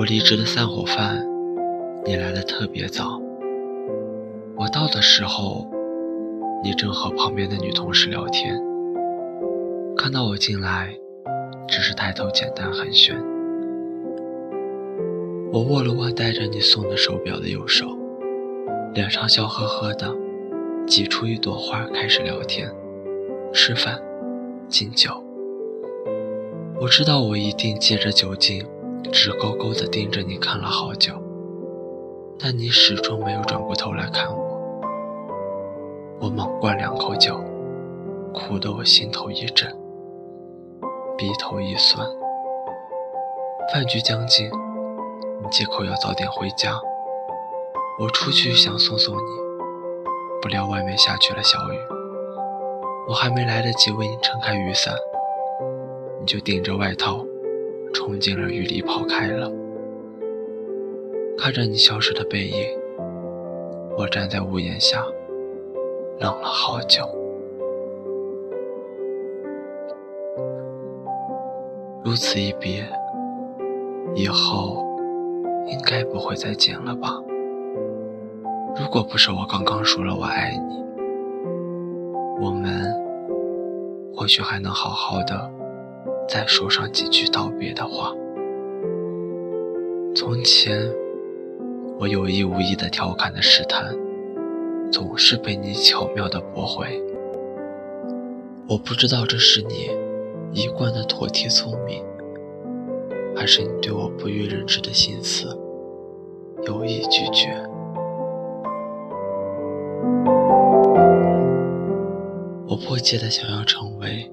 我离职的散伙饭，你来的特别早。我到的时候，你正和旁边的女同事聊天。看到我进来，只是抬头简单寒暄。我握了握戴着你送的手表的右手，脸上笑呵呵的，挤出一朵花开始聊天、吃饭、敬酒。我知道我一定借着酒劲。直勾勾地盯着你看了好久，但你始终没有转过头来看我。我猛灌两口酒，苦得我心头一震，鼻头一酸。饭局将近，你借口要早点回家，我出去想送送你，不料外面下起了小雨，我还没来得及为你撑开雨伞，你就顶着外套。冲进了雨里，跑开了。看着你消失的背影，我站在屋檐下，冷了好久。如此一别，以后应该不会再见了吧？如果不是我刚刚说了我爱你，我们或许还能好好的。再说上几句道别的话。从前，我有意无意的调侃的试探，总是被你巧妙的驳回。我不知道这是你一贯的妥帖聪明，还是你对我不予人知的心思有意拒绝。我迫切的想要成为。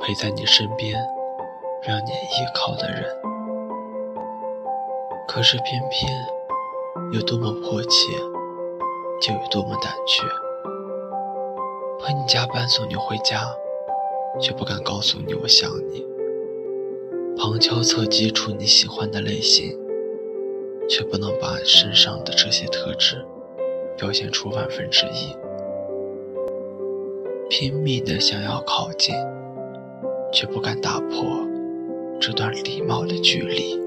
陪在你身边，让你依靠的人，可是偏偏有多么迫切，就有多么胆怯。陪你加班送你回家，却不敢告诉你我想你。旁敲侧击出你喜欢的类型，却不能把身上的这些特质表现出万分之一。拼命的想要靠近。却不敢打破这段礼貌的距离，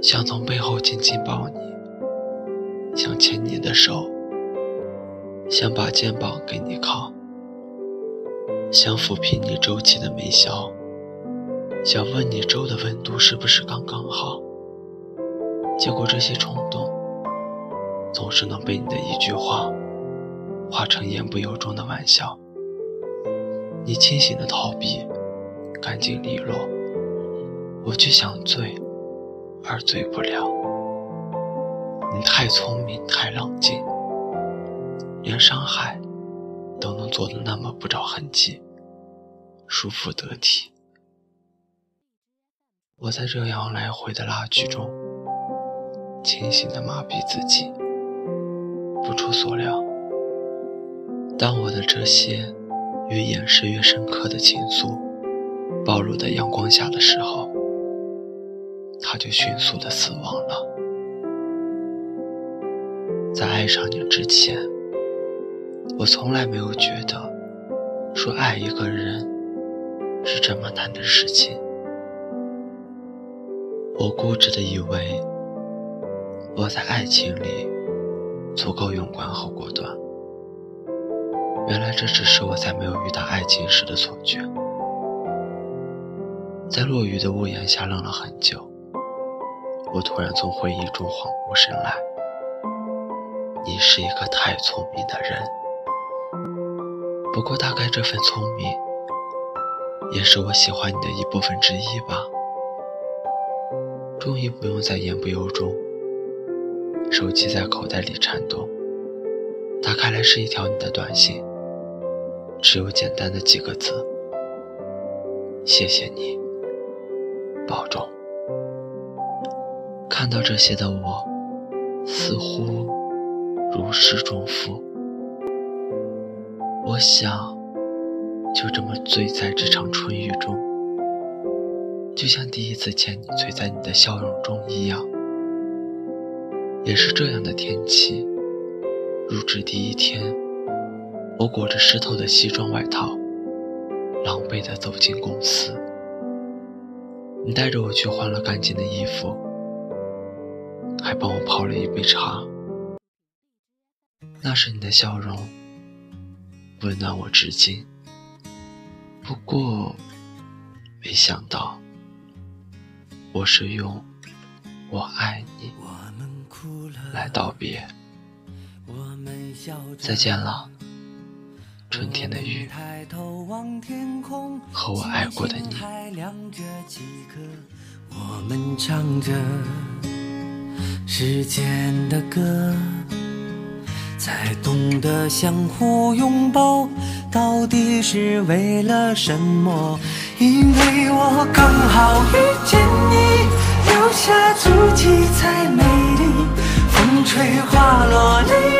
想从背后紧紧抱你，想牵你的手，想把肩膀给你靠，想抚平你皱起的眉梢，想问你粥的温度是不是刚刚好。结果这些冲动，总是能被你的一句话，化成言不由衷的玩笑。你清醒的逃避，干净利落，我却想醉，而醉不了。你太聪明，太冷静，连伤害都能做得那么不着痕迹，舒服得体。我在这样来回的拉锯中，清醒的麻痹自己。不出所料，当我的这些。越掩饰越深刻的情愫，暴露在阳光下的时候，他就迅速的死亡了。在爱上你之前，我从来没有觉得说爱一个人是这么难的事情。我固执的以为我在爱情里足够勇敢和果断。原来这只是我在没有遇到爱情时的错觉。在落雨的屋檐下愣了很久，我突然从回忆中恍惚神来。你是一个太聪明的人，不过大概这份聪明，也是我喜欢你的一部分之一吧。终于不用再言不由衷，手机在口袋里颤动，打开来是一条你的短信。只有简单的几个字：“谢谢你，保重。”看到这些的我，似乎如释重负。我想，就这么醉在这场春雨中，就像第一次见你醉在你的笑容中一样。也是这样的天气，入职第一天。我裹着湿透的西装外套，狼狈地走进公司。你带着我去换了干净的衣服，还帮我泡了一杯茶。那是你的笑容，温暖我至今。不过，没想到，我是用“我爱你”来道别。再见了，春天的雨，和我爱过的你。我们唱着时间的歌。才懂得相互拥抱，到底是为了什么？因为我刚好遇见你，留下足迹才美丽。风吹花落泪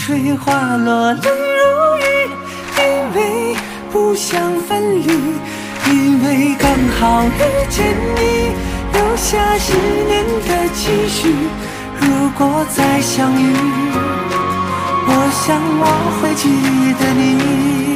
吹花落泪如雨，因为不想分离，因为刚好遇见你，留下十年的期许。如果再相遇，我想我会记得你。